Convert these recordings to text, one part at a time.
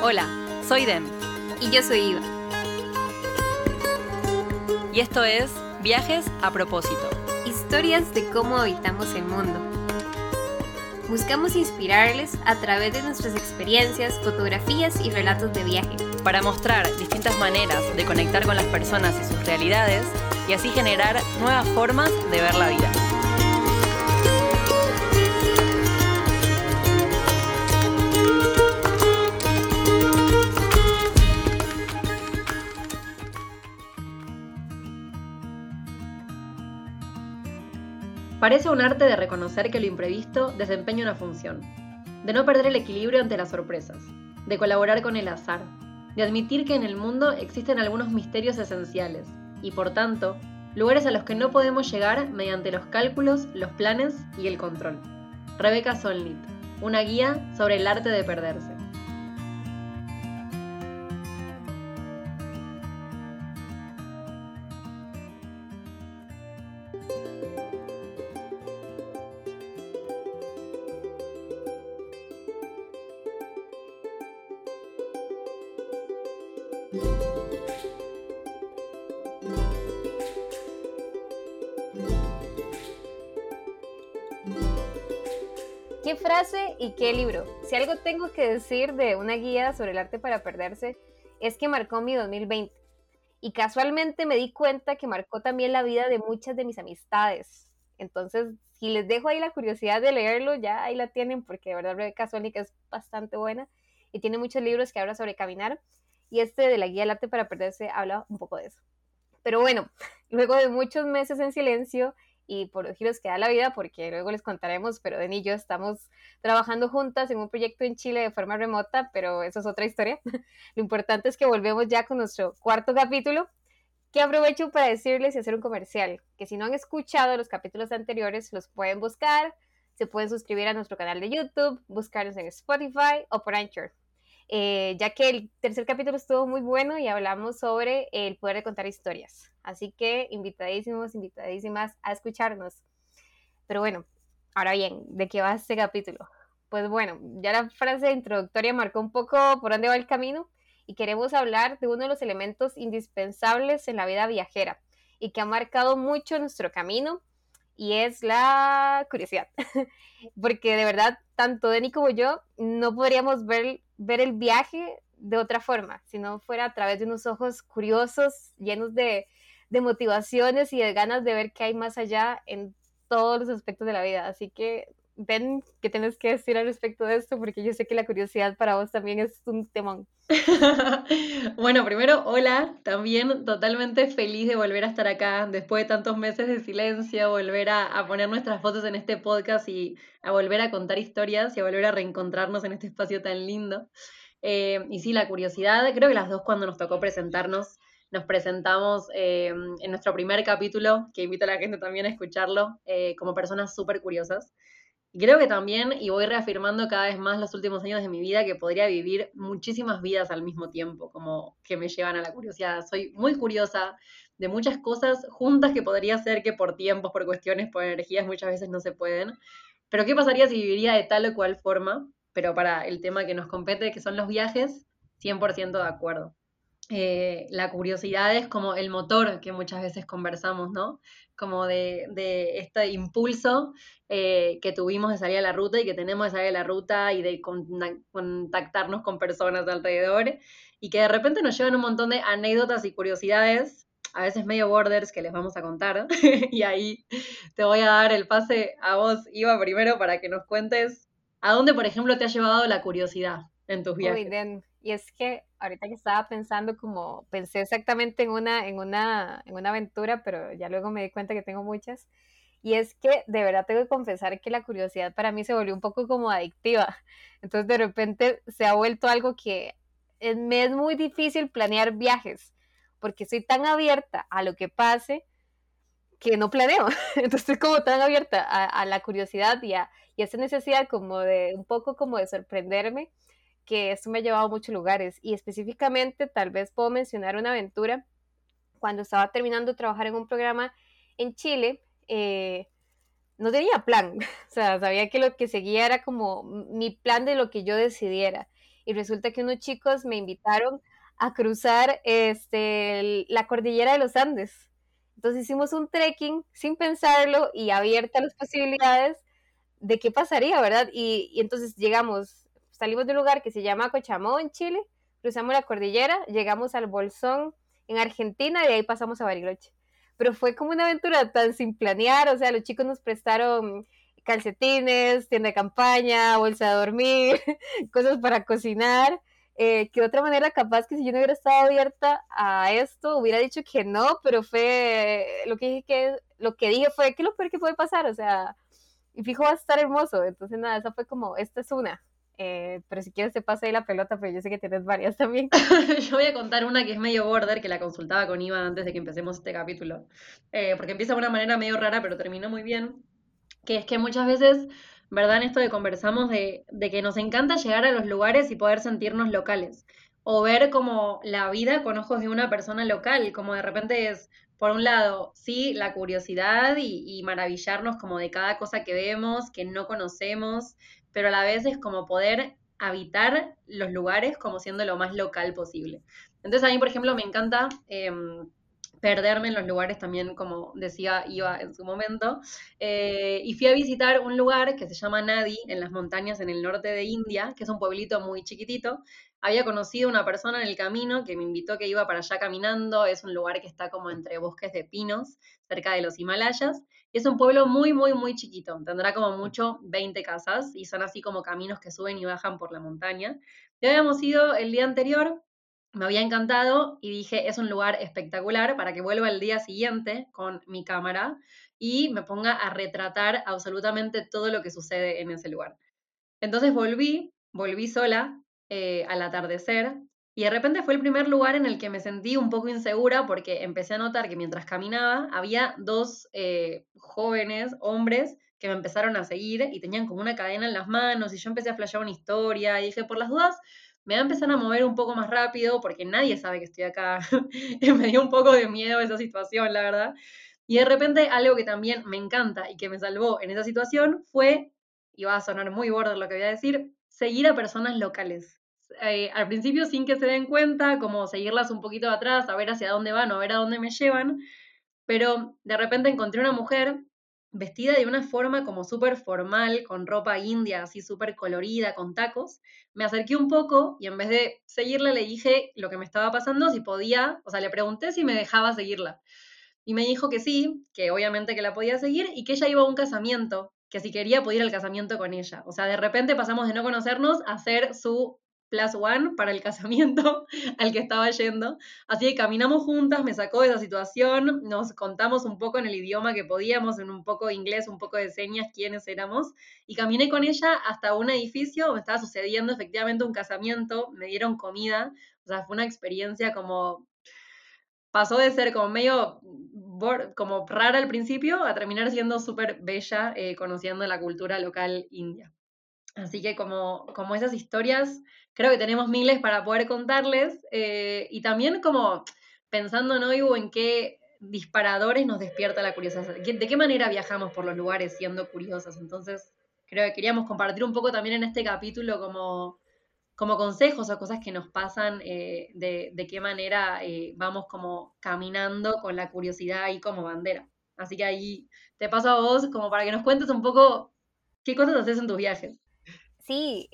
Hola, soy Dem. Y yo soy Iva. Y esto es Viajes a propósito. Historias de cómo habitamos el mundo. Buscamos inspirarles a través de nuestras experiencias, fotografías y relatos de viaje. Para mostrar distintas maneras de conectar con las personas y sus realidades y así generar nuevas formas de ver la vida. Parece un arte de reconocer que lo imprevisto desempeña una función, de no perder el equilibrio ante las sorpresas, de colaborar con el azar, de admitir que en el mundo existen algunos misterios esenciales y, por tanto, lugares a los que no podemos llegar mediante los cálculos, los planes y el control. Rebeca Solnit, una guía sobre el arte de perderse. Y qué libro? Si algo tengo que decir de una guía sobre el arte para perderse, es que marcó mi 2020. Y casualmente me di cuenta que marcó también la vida de muchas de mis amistades. Entonces, si les dejo ahí la curiosidad de leerlo, ya ahí la tienen, porque de verdad Rebeca Solnik es bastante buena y tiene muchos libros que hablan sobre caminar. Y este de la guía del arte para perderse habla un poco de eso. Pero bueno, luego de muchos meses en silencio y por los giros que da la vida, porque luego les contaremos, pero Deni y yo estamos trabajando juntas en un proyecto en Chile de forma remota, pero eso es otra historia. Lo importante es que volvemos ya con nuestro cuarto capítulo, que aprovecho para decirles y hacer un comercial, que si no han escuchado los capítulos anteriores, los pueden buscar, se pueden suscribir a nuestro canal de YouTube, buscarnos en Spotify o por Anchor. Eh, ya que el tercer capítulo estuvo muy bueno y hablamos sobre el poder de contar historias. Así que invitadísimos, invitadísimas a escucharnos. Pero bueno, ahora bien, ¿de qué va este capítulo? Pues bueno, ya la frase introductoria marcó un poco por dónde va el camino y queremos hablar de uno de los elementos indispensables en la vida viajera y que ha marcado mucho nuestro camino y es la curiosidad. Porque de verdad, tanto Denny como yo no podríamos ver, ver el viaje de otra forma, si no fuera a través de unos ojos curiosos, llenos de, de motivaciones y de ganas de ver qué hay más allá en todos los aspectos de la vida. Así que ven qué tienes que decir al respecto de esto, porque yo sé que la curiosidad para vos también es un temón. bueno, primero, hola, también totalmente feliz de volver a estar acá después de tantos meses de silencio, volver a, poner nuestras fotos en este podcast y a volver a contar historias y a volver a reencontrarnos en este espacio tan lindo. Eh, y sí, la curiosidad, creo que las dos cuando nos tocó presentarnos, nos presentamos eh, en nuestro primer capítulo, que invito a la gente también a escucharlo, eh, como personas súper curiosas. Creo que también, y voy reafirmando cada vez más los últimos años de mi vida, que podría vivir muchísimas vidas al mismo tiempo, como que me llevan a la curiosidad. Soy muy curiosa de muchas cosas juntas que podría ser que por tiempos, por cuestiones, por energías muchas veces no se pueden. Pero ¿qué pasaría si viviría de tal o cual forma? Pero para el tema que nos compete, que son los viajes, 100% de acuerdo. Eh, la curiosidad es como el motor que muchas veces conversamos, ¿no? Como de, de este impulso eh, que tuvimos de salir a la ruta y que tenemos de salir a la ruta y de contactarnos con personas alrededor y que de repente nos llevan un montón de anécdotas y curiosidades, a veces medio borders que les vamos a contar. y ahí te voy a dar el pase a vos, Iva, primero para que nos cuentes a dónde, por ejemplo, te ha llevado la curiosidad en tus viajes. Y es que ahorita que estaba pensando como, pensé exactamente en una, en una, en una aventura, pero ya luego me di cuenta que tengo muchas. Y es que de verdad tengo que confesar que la curiosidad para mí se volvió un poco como adictiva. Entonces de repente se ha vuelto algo que me es muy difícil planear viajes, porque soy tan abierta a lo que pase que no planeo. Entonces estoy como tan abierta a, la curiosidad y a, y a esa necesidad como de un poco como de sorprenderme que esto me ha llevado a muchos lugares y específicamente tal vez puedo mencionar una aventura cuando estaba terminando de trabajar en un programa en Chile. Eh, no tenía plan, o sea, sabía que lo que seguía era como mi plan de lo que yo decidiera. y resulta que unos chicos me invitaron a cruzar este, la cordillera de los Andes. Entonces hicimos un trekking sin pensarlo y abierta las posibilidades de qué pasaría, ¿verdad? Y, y entonces llegamos, salimos de un lugar que se llama Cochamó en Chile, cruzamos la cordillera, llegamos al Bolsón en Argentina y de ahí pasamos a Bariloche. Pero fue como una aventura tan sin planear, o sea, los chicos nos prestaron calcetines, tienda de campaña, bolsa de dormir, cosas para cocinar. Eh, que de otra manera, capaz que si yo no hubiera estado abierta a esto, hubiera dicho que no, pero fue lo que dije que lo que dije fue que lo peor que puede pasar, o sea, y fijo va a estar hermoso. Entonces, nada, esa fue como, esta es una. Eh, pero si quieres te pase ahí la pelota, pero yo sé que tienes varias también. yo voy a contar una que es medio border, que la consultaba con Iva antes de que empecemos este capítulo. Eh, porque empieza de una manera medio rara, pero terminó muy bien. Que es que muchas veces, ¿verdad? En esto de conversamos de que nos encanta llegar a los lugares y poder sentirnos locales. O ver como la vida con ojos de una persona local, como de repente es, por un lado, sí, la curiosidad y, maravillarnos como de cada cosa que vemos, que no conocemos, pero a la vez es como poder habitar los lugares como siendo lo más local posible. Entonces a mí, por ejemplo, me encanta em, perderme en los lugares también, como decía Iva en su momento. Eh, y fui a visitar un lugar que se llama Nadi, en las montañas en el norte de India, que es un pueblito muy chiquitito. Había conocido una persona en el camino que me invitó que iba para allá caminando. Es un lugar que está como entre bosques de pinos, cerca de los Himalayas. Y es un pueblo muy, muy, muy chiquito. Tendrá como mucho 20 casas y son así como caminos que suben y bajan por la montaña. Ya habíamos ido el día anterior me había encantado y dije, es un lugar espectacular para que vuelva el día siguiente con mi cámara y me ponga a retratar absolutamente todo lo que sucede en ese lugar. Entonces volví, volví sola eh, al atardecer y de repente fue el primer lugar en el que me sentí un poco insegura porque empecé a notar que mientras caminaba había dos eh, jóvenes, hombres, que me empezaron a seguir y tenían como una cadena en las manos y yo empecé a flashear una historia y dije, por las dudas, me va a empezar a mover un poco más rápido porque nadie sabe que estoy acá. me dio un poco de miedo esa situación, la verdad. Y de repente algo que también me encanta y que me salvó en esa situación fue, y va a sonar muy border lo que voy a decir, seguir a personas locales. Eh, al principio sin que se den cuenta, como seguirlas un poquito atrás, a ver hacia dónde van o a ver a dónde me llevan, pero de repente encontré una mujer vestida de una forma como súper formal, con ropa india, así súper colorida, con tacos, me acerqué un poco y en vez de seguirla le dije lo que me estaba pasando, si podía, o sea, le pregunté si me dejaba seguirla. Y me dijo que sí, que obviamente que la podía seguir y que ella iba a un casamiento, que si quería podía ir al casamiento con ella. O sea, de repente pasamos de no conocernos a ser su plus one para el casamiento al que estaba yendo. Así que caminamos juntas, me sacó de esa situación, nos contamos un poco en el idioma que podíamos, en un poco de inglés, un poco de señas, quiénes éramos, y caminé con ella hasta un edificio donde estaba sucediendo efectivamente un casamiento, me dieron comida, o sea, fue una experiencia como... Pasó de ser como medio como rara al principio a terminar siendo súper bella eh, conociendo la cultura local india. Así que como, como esas historias, creo que tenemos miles para poder contarles eh, y también como pensando, ¿no, Ivo, en qué disparadores nos despierta la curiosidad? ¿De qué manera viajamos por los lugares siendo curiosas? Entonces, creo que queríamos compartir un poco también en este capítulo como, como consejos o cosas que nos pasan, eh, de, de, qué manera eh, vamos como caminando con la curiosidad ahí como bandera. Así que ahí te paso a vos como para que nos cuentes un poco qué cosas haces en tus viajes. Sí,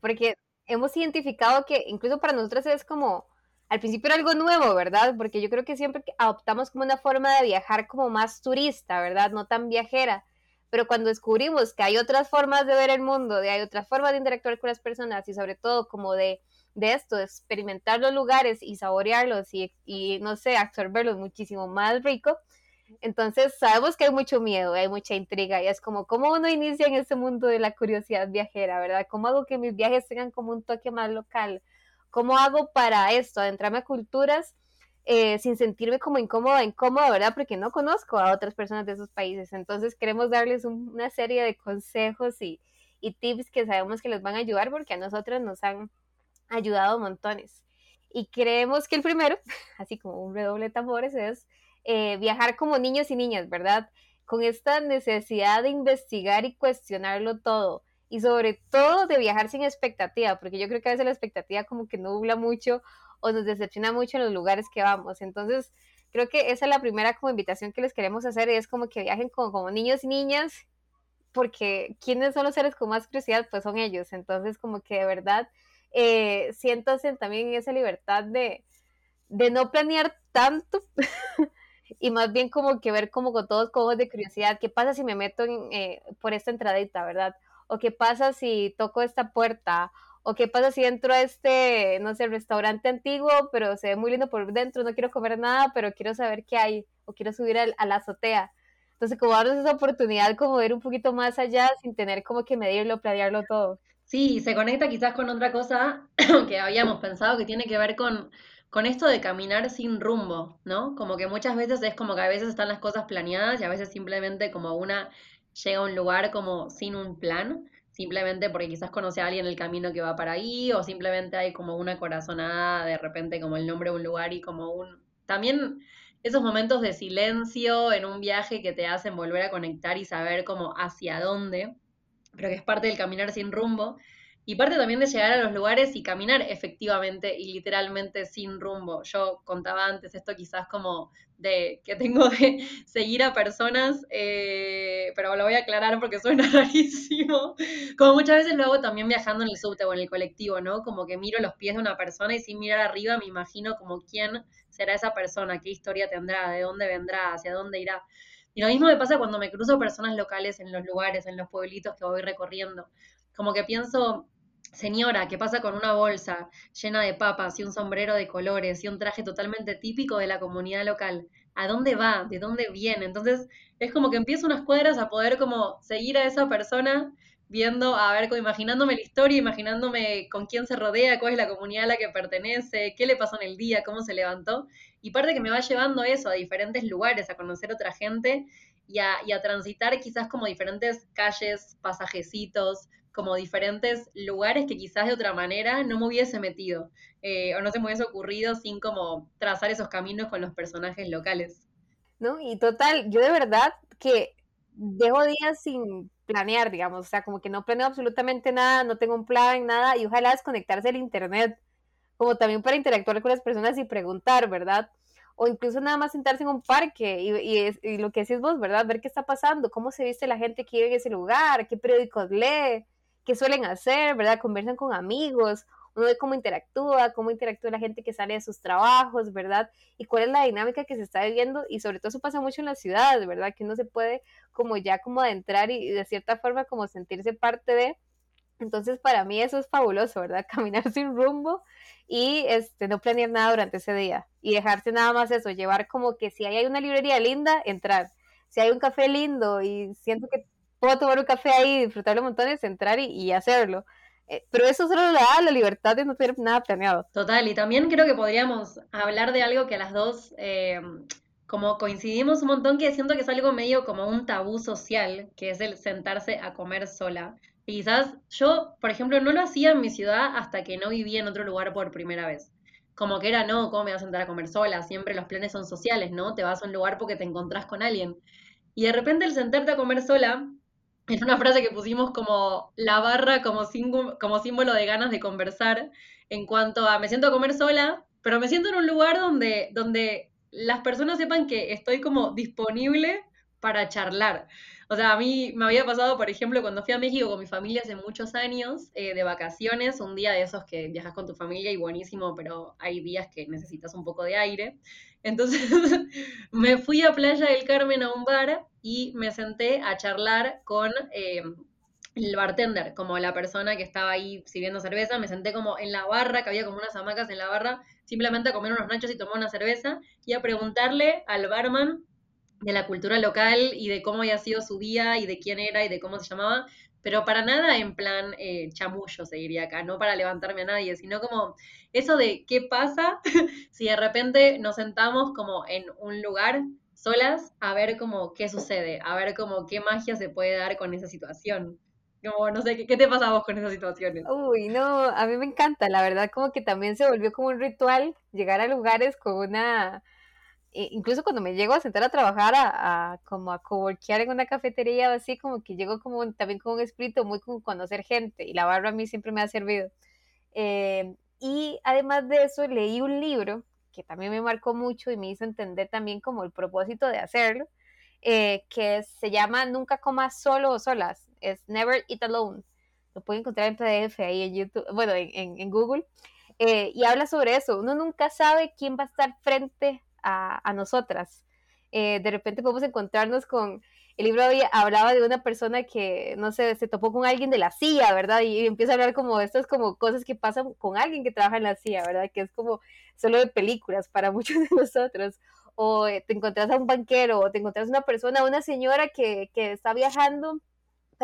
porque hemos identificado que incluso para nosotros es como, al principio algo nuevo, ¿verdad? Porque yo creo que siempre adoptamos como una forma de viajar como más turista, ¿verdad? No tan viajera. Pero cuando descubrimos que hay otras formas de ver el mundo, de hay otras formas de interactuar con las personas y sobre todo como de, de esto, de experimentar los lugares y saborearlos y, y no sé, absorberlos muchísimo más rico, entonces sabemos que hay mucho miedo, hay mucha intriga y es como, ¿cómo uno inicia en ese mundo de la curiosidad viajera, verdad? ¿Cómo hago que mis viajes tengan como un toque más local? ¿Cómo hago para esto, adentrarme a culturas eh, sin sentirme como incómoda, incómoda, verdad? Porque no conozco a otras personas de esos países. Entonces queremos darles una serie de consejos y, y tips que sabemos que les van a ayudar porque a nosotros nos han ayudado montones. Y creemos que el primero, así como un redoble de tambores, es eh, viajar como niños y niñas, ¿verdad? Con esta necesidad de investigar y cuestionarlo todo y sobre todo de viajar sin expectativa, porque yo creo que a veces la expectativa como que nubla mucho o nos decepciona mucho en los lugares que vamos. Entonces, creo que esa es la primera como invitación que les queremos hacer, es como que viajen como, como niños y niñas, porque quienes son los seres con más curiosidad, pues son ellos. Entonces, como que de verdad, eh, siéntanse también esa libertad de, de no planear tanto y más bien como que ver como con todos como de curiosidad, ¿qué pasa si me meto eh, por esta entradita, verdad? O qué pasa si toco esta puerta, o qué pasa si entro a este, no sé, restaurante antiguo, pero se ve muy lindo por dentro, no quiero comer nada, pero quiero saber qué hay, o quiero subir a, la azotea. Entonces, como darnos esa oportunidad como de ir un poquito más allá sin tener como que medirlo, planearlo todo. Sí, se conecta quizás con otra cosa que habíamos pensado que tiene que ver con, con esto de caminar sin rumbo, ¿no? Como que muchas veces es como que a veces están las cosas planeadas y a veces simplemente como una llega a un lugar como sin un plan simplemente porque quizás conoce a alguien el camino que va para ahí, o simplemente hay como una corazonada, de repente como el nombre de un lugar y como un... También esos momentos de silencio en un viaje que te hacen volver a conectar y saber como hacia dónde, pero que es parte del caminar sin rumbo. Y parte también de llegar a los lugares y caminar efectivamente y literalmente sin rumbo. Yo contaba antes esto quizás como de que tengo de seguir a personas, eh, pero lo voy a aclarar porque suena rarísimo. Como muchas veces lo hago también viajando en el subte o en el colectivo, ¿no? Como que miro los pies de una persona y sin mirar arriba me imagino como quién será esa persona, qué historia tendrá, de dónde vendrá, hacia dónde irá. Y lo mismo me pasa cuando me cruzo personas locales en los lugares, en los pueblitos que voy recorriendo. Como que pienso, Señora, ¿qué pasa con una bolsa llena de papas y un sombrero de colores y un traje totalmente típico de la comunidad local? ¿A dónde va? ¿De dónde viene? Entonces es como que empiezo unas cuadras a poder como seguir a esa persona viendo, a ver, imaginándome la historia, imaginándome con quién se rodea, cuál es la comunidad a la que pertenece, qué le pasó en el día, cómo se levantó. Y parte que me va llevando eso a diferentes lugares, a conocer otra gente y a, y a transitar quizás como diferentes calles, pasajecitos, como diferentes lugares que quizás de otra manera no me hubiese metido eh, o no se me hubiese ocurrido sin como trazar esos caminos con los personajes locales. No, y total, yo de verdad que dejo días sin planear, digamos, o sea, como que no planeo absolutamente nada, no tengo un plan, nada, y ojalá desconectarse del internet, como también para interactuar con las personas y preguntar, ¿verdad? O incluso nada más sentarse en un parque y, y, lo que decís vos, ¿verdad? Ver qué está pasando, cómo se viste la gente que vive en ese lugar, qué periódicos lee, qué suelen hacer, ¿verdad? Conversan con amigos, uno ve cómo interactúa, cómo interactúa la gente que sale de sus trabajos, ¿verdad? Y cuál es la dinámica que se está viviendo y sobre todo eso pasa mucho en las ciudades, ¿verdad? Que uno se puede como ya como adentrar y, de cierta forma como sentirse parte de. Entonces para mí eso es fabuloso, ¿verdad? Caminar sin rumbo y este, no planear nada durante ese día y dejarse nada más eso, llevar como que si hay una librería linda, entrar. Si hay un café lindo y siento que puedo tomar un café ahí, disfrutarlo montón, entrar y, hacerlo. Eh, pero eso solo le da la libertad de no tener nada planeado. Total, y también creo que podríamos hablar de algo que las dos eh, como coincidimos un montón, que siento que es algo medio como un tabú social, que es el sentarse a comer sola. Y quizás yo, por ejemplo, no lo hacía en mi ciudad hasta que no vivía en otro lugar por primera vez. Como que era, no, ¿cómo me vas a sentar a comer sola? Siempre los planes son sociales, ¿no? Te vas a un lugar porque te encontrás con alguien. Y de repente el sentarte a comer sola es una frase que pusimos como la barra como, como símbolo de ganas de conversar en cuanto a me siento a comer sola, pero me siento en un lugar donde, donde las personas sepan que estoy como disponible para charlar. O sea, a mí me había pasado, por ejemplo, cuando fui a México con mi familia hace muchos años, eh, de vacaciones, un día de esos que viajas con tu familia y buenísimo, pero hay días que necesitas un poco de aire. Entonces me fui a Playa del Carmen a un bar y me senté a charlar con eh, el bartender, como la persona que estaba ahí sirviendo cerveza. Me senté como en la barra, que había como unas hamacas en la barra, simplemente a comer unos nachos y tomar una cerveza y a preguntarle al barman de la cultura local y de cómo había sido su día y de quién era y de cómo se llamaba, pero para nada en plan eh, chamullo, se acá, no para levantarme a nadie, sino como eso de qué pasa si de repente nos sentamos como en un lugar solas a ver como qué sucede, a ver como qué magia se puede dar con esa situación. Como, no sé, ¿qué, te pasa vos con esas situaciones? Uy, no, a mí me encanta, la verdad como que también se volvió como un ritual llegar a lugares con una incluso cuando me llego a sentar a trabajar, a, como a coworkear en una cafetería o así, como que llego como también con un espíritu muy con conocer gente y la barra a mí siempre me ha servido. Eh, y además de eso, leí un libro que también me marcó mucho y me hizo entender también como el propósito de hacerlo, eh, que se llama Nunca comas solo o solas, es Never Eat Alone. Lo pueden encontrar en PDF ahí en YouTube, bueno, en, en, Google. Eh, y habla sobre eso. Uno nunca sabe quién va a estar frente a, nosotras. Eh, de repente podemos encontrarnos con, el libro hablaba de una persona que, no sé, se topó con alguien de la CIA, ¿verdad? Y, empieza a hablar como estas como cosas que pasan con alguien que trabaja en la CIA, ¿verdad? Que es como solo de películas para muchos de nosotros. O eh, te encontrás a un banquero, o te encontrás una persona, una señora que, que está viajando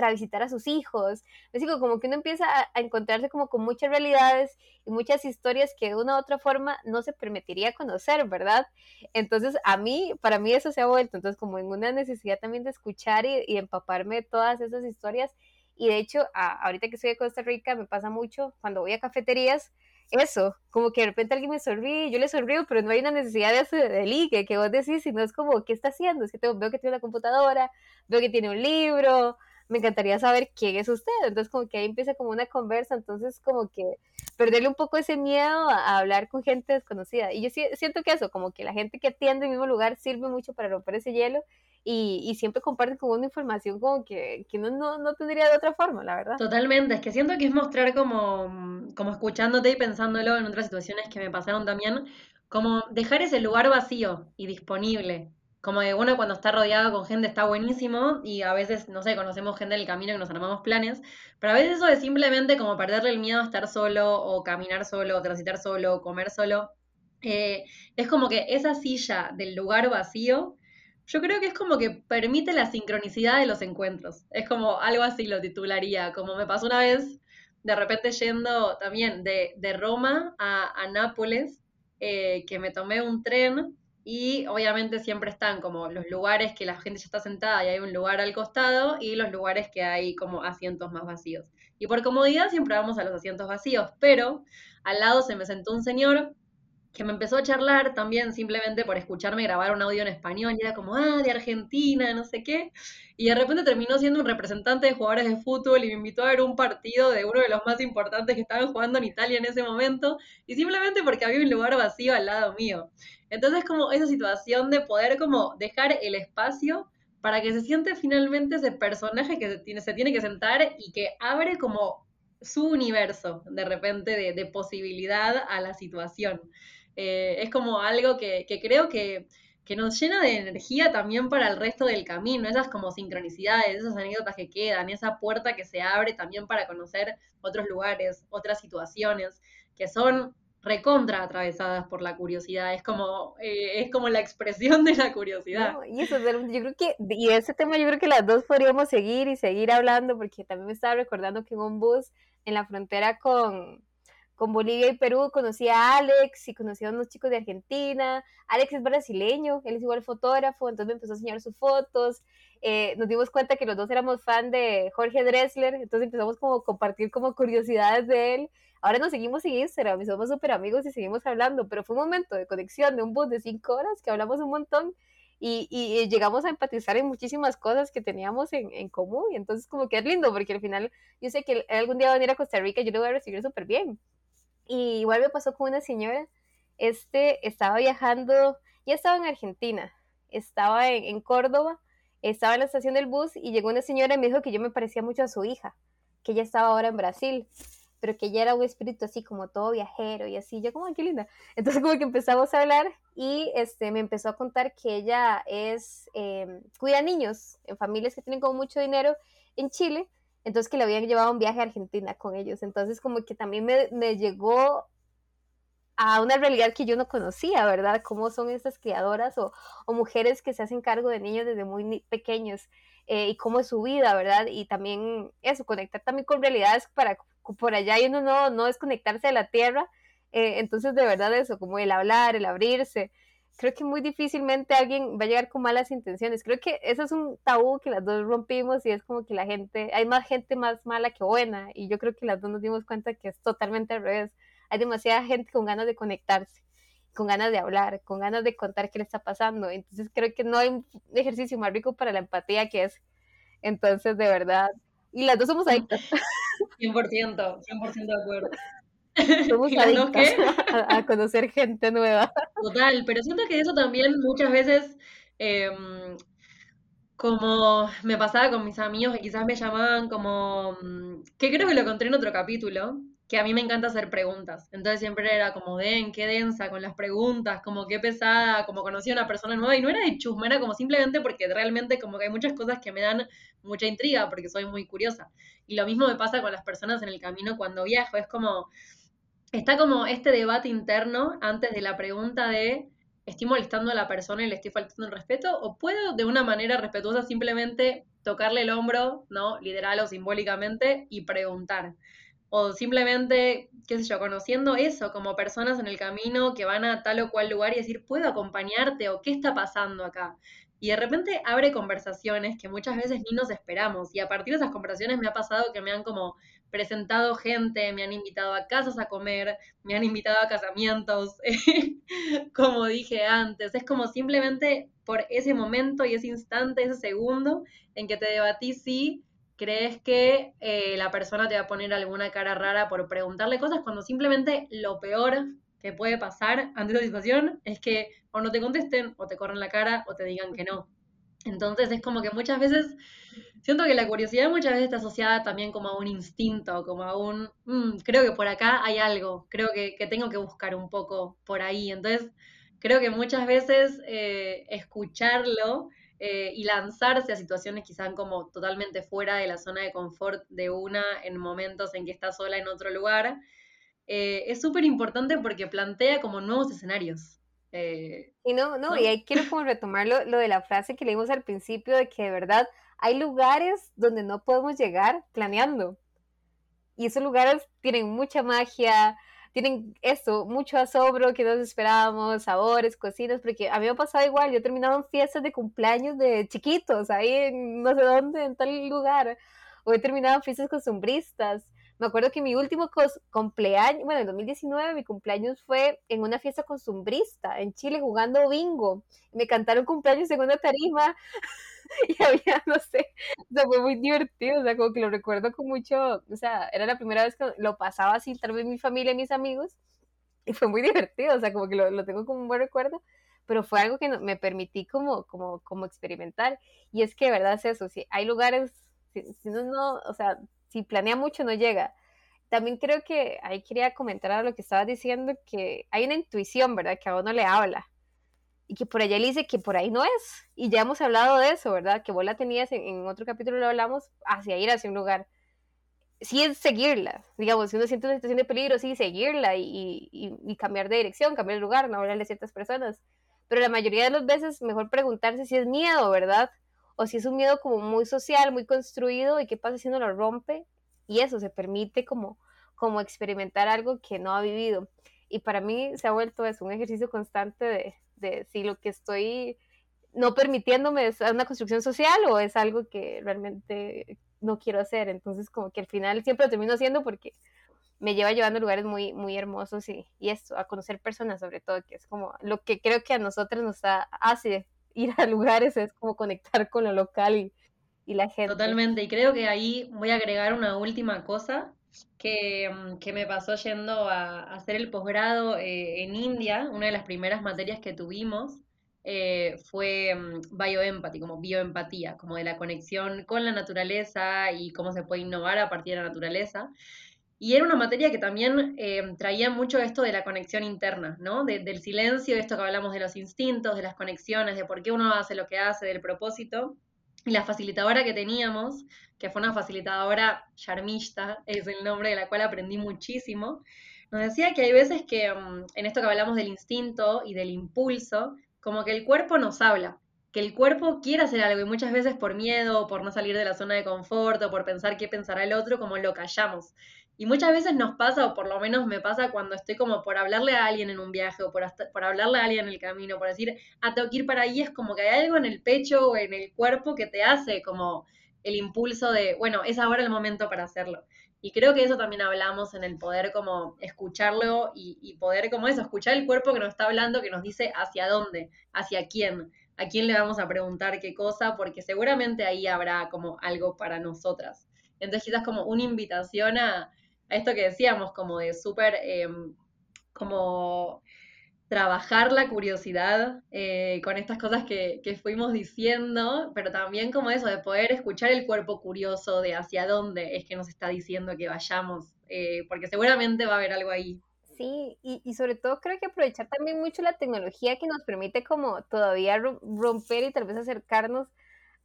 para visitar a sus hijos. Es decir, como que uno empieza a, encontrarse como con muchas realidades y muchas historias que de una u otra forma no se permitiría conocer, ¿verdad? Entonces, a mí, para mí eso se ha vuelto, entonces como en una necesidad también de escuchar y, empaparme de todas esas historias. Y de hecho, ahorita que estoy de Costa Rica, me pasa mucho cuando voy a cafeterías, eso, como que de repente alguien me sonríe, yo le sonrío, pero no hay una necesidad de, ese, de ligue, que vos decís, sino es como, ¿qué está haciendo? Es que tengo, veo que tiene una computadora, veo que tiene un libro, me encantaría saber quién es usted. Entonces, como que ahí empieza como una conversa, entonces como que perderle un poco ese miedo a, hablar con gente desconocida. Y yo siento que eso, como que la gente que atiende en el mismo lugar sirve mucho para romper ese hielo y, y siempre comparte como una información como que, que no, no, no, tendría de otra forma, la verdad. Totalmente, es que siento que es mostrar como, como escuchándote y pensándolo en otras situaciones que me pasaron también, como dejar ese lugar vacío y disponible como que uno cuando está rodeado con gente está buenísimo y a veces, no sé, conocemos gente en el camino que nos armamos planes, pero a veces eso es simplemente como perderle el miedo a estar solo o caminar solo o transitar solo o comer solo. Eh, es como que esa silla del lugar vacío, yo creo que es como que permite la sincronicidad de los encuentros. Es como algo así lo titularía, como me pasó una vez, de repente yendo también de, de Roma a, a Nápoles, eh, que me tomé un tren y obviamente siempre están como los lugares que la gente ya está sentada y hay un lugar al costado y los lugares que hay como asientos más vacíos. Y por comodidad siempre vamos a los asientos vacíos, pero al lado se me sentó un señor que me empezó a charlar también simplemente por escucharme grabar un audio en español y era como, ah, de Argentina, no sé qué. Y de repente terminó siendo un representante de jugadores de fútbol y me invitó a ver un partido de uno de los más importantes que estaban jugando en Italia en ese momento y simplemente porque había un lugar vacío al lado mío. Entonces como esa situación de poder como dejar el espacio para que se siente finalmente ese personaje que se tiene, se tiene que sentar y que abre como su universo de repente de, de posibilidad a la situación. Eh, es como algo que, creo que, nos llena de energía también para el resto del camino, esas como sincronicidades, esas anécdotas que quedan, esa puerta que se abre también para conocer otros lugares, otras situaciones, que son recontra atravesadas por la curiosidad, es como, eh, es como la expresión de la curiosidad. y eso, yo creo que, y ese tema yo creo que las dos podríamos seguir y seguir hablando, porque también me estaba recordando que en un bus en la frontera con, con Bolivia y Perú conocí a Alex y conocí a unos chicos de Argentina. Alex es brasileño, él es igual fotógrafo, entonces me empezó a enseñar sus fotos. Eh, nos dimos cuenta que los dos éramos fan de Jorge Dressler, entonces empezamos como a compartir como curiosidades de él. Ahora nos seguimos en Instagram y somos súper amigos y seguimos hablando, pero fue un momento de conexión de un bus de cinco horas que hablamos un montón y, llegamos a empatizar en muchísimas cosas que teníamos en, en, común. Y entonces como que es lindo, porque al final yo sé que algún día va a venir a Costa Rica y yo lo voy a recibir súper bien. Y igual me pasó con una señora, este estaba viajando, ya estaba en Argentina, estaba en, Córdoba, estaba en la estación del bus y llegó una señora y me dijo que yo me parecía mucho a su hija, que ella estaba ahora en Brasil, pero que ella era un espíritu así como todo viajero y así, yo como, qué linda. Entonces como que empezamos a hablar y este, me empezó a contar que ella es, eh, cuida niños en familias que tienen como mucho dinero en Chile entonces que le habían llevado un viaje a Argentina con ellos. Entonces como que también me, llegó a una realidad que yo no conocía, ¿verdad? Cómo son estas criadoras o, mujeres que se hacen cargo de niños desde muy pequeños eh, y cómo es su vida, ¿verdad? Y también eso, conectar también con realidades para por allá y uno no, no desconectarse de la tierra. Eh, entonces, de verdad, eso, como el hablar, el abrirse, creo que muy difícilmente alguien va a llegar con malas intenciones. Creo que eso es un tabú que las dos rompimos y es como que la gente, hay más gente más mala que buena y yo creo que las dos nos dimos cuenta que es totalmente al revés. Hay demasiada gente con ganas de conectarse con ganas de hablar, con ganas de contar qué le está pasando. Entonces creo que no hay un ejercicio más rico para la empatía que es. Entonces, de verdad. Y las dos somos adictas. 100%, 100% de acuerdo. Somos adictas a, a, conocer gente nueva. Total, pero siento que eso también muchas veces, em, como me pasaba con mis amigos que quizás me llamaban como, mm, que creo que lo encontré en otro capítulo, que a mí me encanta hacer preguntas. Entonces siempre era como, den, qué densa con las preguntas, como qué pesada, como conocí a una persona nueva. Y no era de chusma, era como simplemente porque realmente como que hay muchas cosas que me dan mucha intriga porque soy muy curiosa. Y lo mismo me pasa con las personas en el camino cuando viajo. Es como, está como este debate interno antes de la pregunta de, ¿estoy molestando a la persona y le estoy faltando el respeto? ¿O puedo de una manera respetuosa simplemente tocarle el hombro, ¿no? Literal o simbólicamente y preguntar o simplemente, qué sé yo, conociendo eso como personas en el camino que van a tal o cual lugar y decir, ¿puedo acompañarte? o ¿qué está pasando acá? Y de repente abre conversaciones que muchas veces ni nos esperamos. Y a partir de esas conversaciones me ha pasado que me han como presentado gente, me han invitado a casas a comer, me han invitado a casamientos, como dije antes. Es como simplemente por ese momento y ese instante, ese segundo en que te debatí si crees que eh, la persona te va a poner alguna cara rara por preguntarle cosas cuando simplemente lo peor que puede pasar ante esa situación es que o no te contesten, o te corren la cara, o te digan que no. Entonces es como que muchas veces, siento que la curiosidad muchas veces está asociada también como a un instinto, como a un, mm, creo que por acá hay algo, creo que, tengo que buscar un poco por ahí. Entonces, creo que muchas veces eh, escucharlo eh, y lanzarse a situaciones quizás como totalmente fuera de la zona de confort de una en momentos en que está sola en otro lugar, eh, es súper importante porque plantea como nuevos escenarios. Eh, y no, no, y ahí quiero como retomar lo, lo, de la frase que leímos al principio de que de verdad hay lugares donde no podemos llegar planeando. Y esos lugares tienen mucha magia, tienen esto, mucho asombro que nos esperábamos, sabores, cocinas, porque a mí me ha pasado igual, yo terminaba en fiestas de cumpleaños de chiquitos, ahí en no sé dónde, en tal lugar, o he terminado en fiestas costumbristas. Me acuerdo que mi último cumpleaños, bueno, en 2019 mi cumpleaños fue en una fiesta costumbrista en Chile jugando bingo. Me cantaron cumpleaños en una tarima y había, no sé, o sea, fue muy divertido, o sea, como que lo recuerdo con mucho, o sea, era la primera vez que lo pasaba así, tal vez mi familia y mis amigos, y fue muy divertido, o sea, como que lo, lo tengo como un buen recuerdo, pero fue algo que me permití como, como, como experimentar, y es que de verdad es eso, si hay lugares, si, si uno no, o sea, si planea mucho no llega, también creo que ahí quería comentar a lo que estabas diciendo, que hay una intuición, ¿verdad? Que a uno le habla y que por allá le dice que por ahí no es. Y ya hemos hablado de eso, ¿verdad? Que vos la tenías en, otro capítulo, lo hablamos, hacia ir hacia un lugar. Sí es seguirla, digamos, si uno siente una situación de peligro, sí, seguirla y, y, cambiar de dirección, cambiar de lugar, no hablarle a ciertas personas. Pero la mayoría de las veces mejor preguntarse si es miedo, ¿verdad? O si es un miedo como muy social, muy construido y qué pasa si uno lo rompe y eso se permite como, como experimentar algo que no ha vivido. Y para mí se ha vuelto es un ejercicio constante de, de si lo que estoy no permitiéndome es una construcción social o es algo que realmente no quiero hacer. Entonces, como que al final siempre lo termino haciendo porque me lleva llevando a lugares muy, muy hermosos y, y eso, a conocer personas sobre todo, que es como lo que creo que a nosotros nos hace ir a lugares, es como conectar con lo local y, y la gente. Totalmente, y creo que ahí voy a agregar una última cosa que, mm, que me pasó yendo a, hacer el posgrado eh, en India, una de las primeras materias que tuvimos eh, fue mm, bioempathy, como bioempatía, como de la conexión con la naturaleza y cómo se puede innovar a partir de la naturaleza. Y era una materia que también eh, traía mucho esto de la conexión interna, ¿no? del silencio, esto que hablamos de los instintos, de las conexiones, de por qué uno hace lo que hace, del propósito. Y la facilitadora que teníamos, que fue una facilitadora Sharmishta, es el nombre de la cual aprendí muchísimo, nos decía que hay veces que mm, en esto que hablamos del instinto y del impulso, como que el cuerpo nos habla, que el cuerpo quiere hacer algo y muchas veces por miedo, por no salir de la zona de confort o por pensar qué pensará el otro, como lo callamos. Y muchas veces nos pasa, o por lo menos me pasa cuando estoy como por hablarle a alguien en un viaje o por, por hablarle a alguien en el camino, por decir, ah, tengo que ir para ahí, es como que hay algo en el pecho o en el cuerpo que te hace como el impulso de, bueno, es ahora el momento para hacerlo. Y creo que eso también hablamos en el poder como escucharlo y, y, poder como eso, escuchar el cuerpo que nos está hablando, que nos dice hacia dónde, hacia quién, a quién le vamos a preguntar qué cosa, porque seguramente ahí habrá como algo para nosotras. Entonces quizás como una invitación a, esto que decíamos, como de súper, em, como trabajar la curiosidad eh, con estas cosas que, fuimos diciendo, pero también como eso, de poder escuchar el cuerpo curioso de hacia dónde es que nos está diciendo que vayamos, eh, porque seguramente va a haber algo ahí. Sí, y, y, sobre todo creo que aprovechar también mucho la tecnología que nos permite como todavía romper y tal vez acercarnos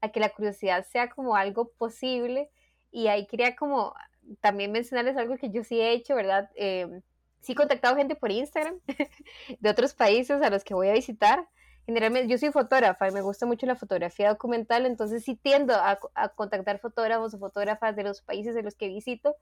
a que la curiosidad sea como algo posible. Y ahí quería como también mencionarles algo que yo sí he hecho, ¿verdad? Eh, sí he contactado gente por Instagram de otros países a los que voy a visitar. Generalmente yo soy fotógrafa y me gusta mucho la fotografía documental, entonces sí tiendo a, contactar fotógrafos o fotógrafas de los países de los que visito,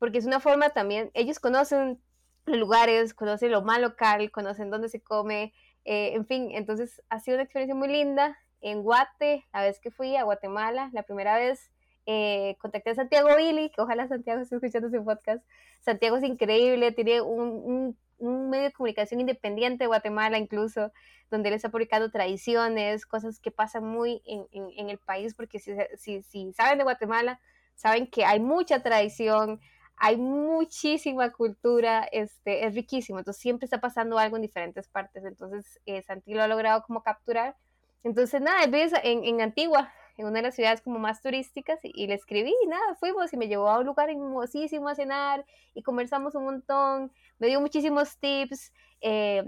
porque es una forma también, ellos conocen los lugares, conocen lo más local, conocen dónde se come, eh, en fin, entonces ha sido una experiencia muy linda. En Guate, la vez que fui a Guatemala, la primera vez, eh, contacté a Santiago Billy, que ojalá Santiago esté escuchando su podcast. Santiago es increíble, tiene un, medio de comunicación independiente de Guatemala incluso, donde él está publicando tradiciones, cosas que pasan muy en, el país, porque si, saben de Guatemala, saben que hay mucha tradición, hay muchísima cultura, este, es riquísimo, entonces siempre está pasando algo en diferentes partes, entonces eh, Santi lo ha logrado como capturar. Entonces, nada, en, en Antigua, en una de las ciudades como más turísticas y, le escribí y nada, fuimos y me llevó a un lugar hermosísimo a cenar y conversamos un montón, me dio muchísimos tips. Eh,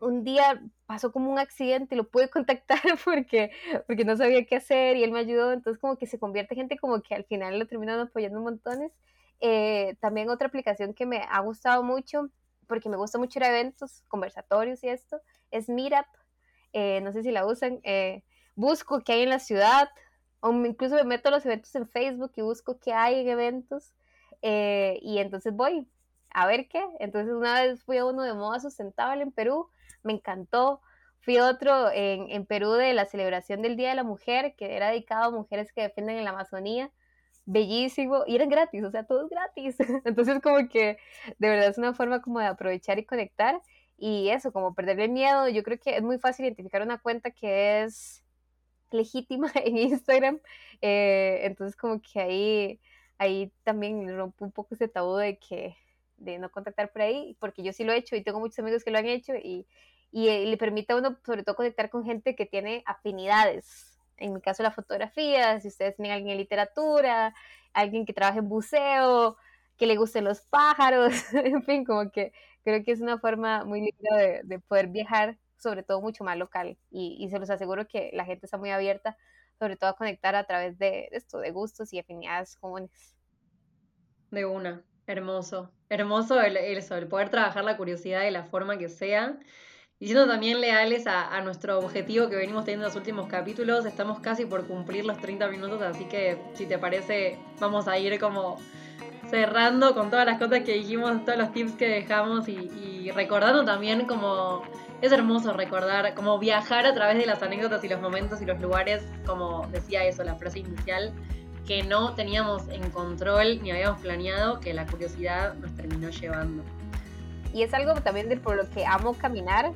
un día pasó como un accidente y lo pude contactar porque, porque no sabía qué hacer y él me ayudó, entonces como que se convierte gente como que al final lo terminan apoyando montones. Eh, también otra aplicación que me ha gustado mucho, porque me gusta mucho ir a eventos, conversatorios y esto, es Meetup. Eh, no sé si la usan busco qué hay en la ciudad, o incluso me meto a los eventos en Facebook y busco qué hay en eventos, eh, y entonces voy a ver qué. Entonces una vez fui a uno de moda sustentable en Perú, me encantó. Fui a otro en, en Perú de la celebración del Día de la Mujer, que era dedicado a mujeres que defienden en la Amazonía bellísimo y eran gratis, o sea, todo es gratis. Entonces como que de verdad es una forma como de aprovechar y conectar y eso, como perderle el miedo. Yo creo que es muy fácil identificar una cuenta que es legítima en Instagram. Eh, entonces como que ahí, ahí también rompo un poco ese tabú de que de no contactar por ahí, porque yo sí lo he hecho y tengo muchos amigos que lo han hecho y, y, eh, le permite a uno sobre todo conectar con gente que tiene afinidades. En mi caso la fotografía, si ustedes tienen alguien en literatura, alguien que trabaja en buceo, que le gusten los pájaros, en fin, como que creo que es una forma muy linda de, de poder viajar sobre todo mucho más local. Y, se los aseguro que la gente está muy abierta, sobre todo a conectar a través de esto, de gustos y afinidades comunes. De una, hermoso. Hermoso el, el, poder trabajar la curiosidad de la forma que sea. Y siendo también leales a, a, nuestro objetivo que venimos teniendo en los últimos capítulos, estamos casi por cumplir los 30 minutos, así que si te parece, vamos a ir como cerrando con todas las cosas que dijimos, todos los tips que dejamos y, y recordando también como es hermoso recordar, como viajar a través de las anécdotas y los momentos y los lugares, como decía eso, la frase inicial, que no teníamos en control ni habíamos planeado, que la curiosidad nos terminó llevando. Y es algo también de por lo que amo caminar,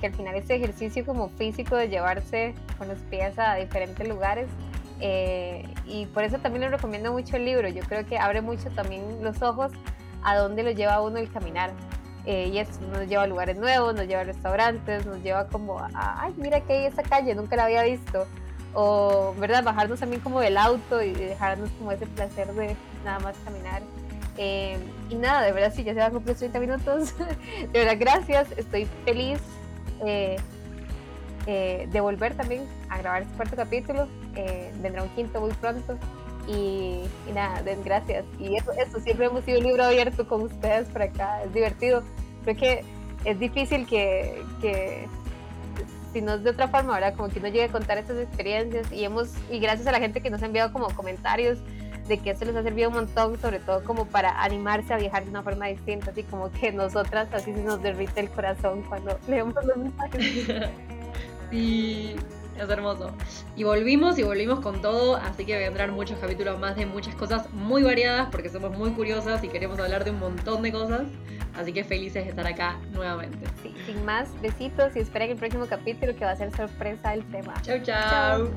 que al final ese ejercicio como físico de llevarse con los pies a diferentes lugares, eh, y por eso también le recomiendo mucho el libro, yo creo que abre mucho también los ojos a dónde lo lleva uno el caminar eh, y eso nos lleva a lugares nuevos, nos lleva a restaurantes, nos lleva como a, ay, mira que hay esa calle, nunca la había visto. O, ¿verdad? Bajarnos también como del auto y dejarnos como ese placer de nada más caminar. Eh, y nada, de verdad, sí, ya se van a cumplir 30 minutos. de verdad, gracias. Estoy feliz eh, de volver también a grabar este cuarto capítulo. vendrá un quinto muy pronto. Y, nada, gracias. Y eso, eso, siempre hemos sido un libro abierto con ustedes por acá, es divertido. Creo que es difícil que, si no es de otra forma, ¿verdad? Como que uno llegue a contar estas experiencias y hemos, y gracias a la gente que nos ha enviado como comentarios de que esto les ha servido un montón, sobre todo como para animarse a viajar de una forma distinta, así como que nosotras así se nos derrite el corazón cuando leemos los mensajes. Y es hermoso. Y volvimos y volvimos con todo, así que vendrán muchos capítulos más de muchas cosas muy variadas porque somos muy curiosas y queremos hablar de un montón de cosas. Así que felices de estar acá nuevamente. Sí, sin más, besitos y esperen el próximo capítulo que va a ser sorpresa el tema. chau. chau.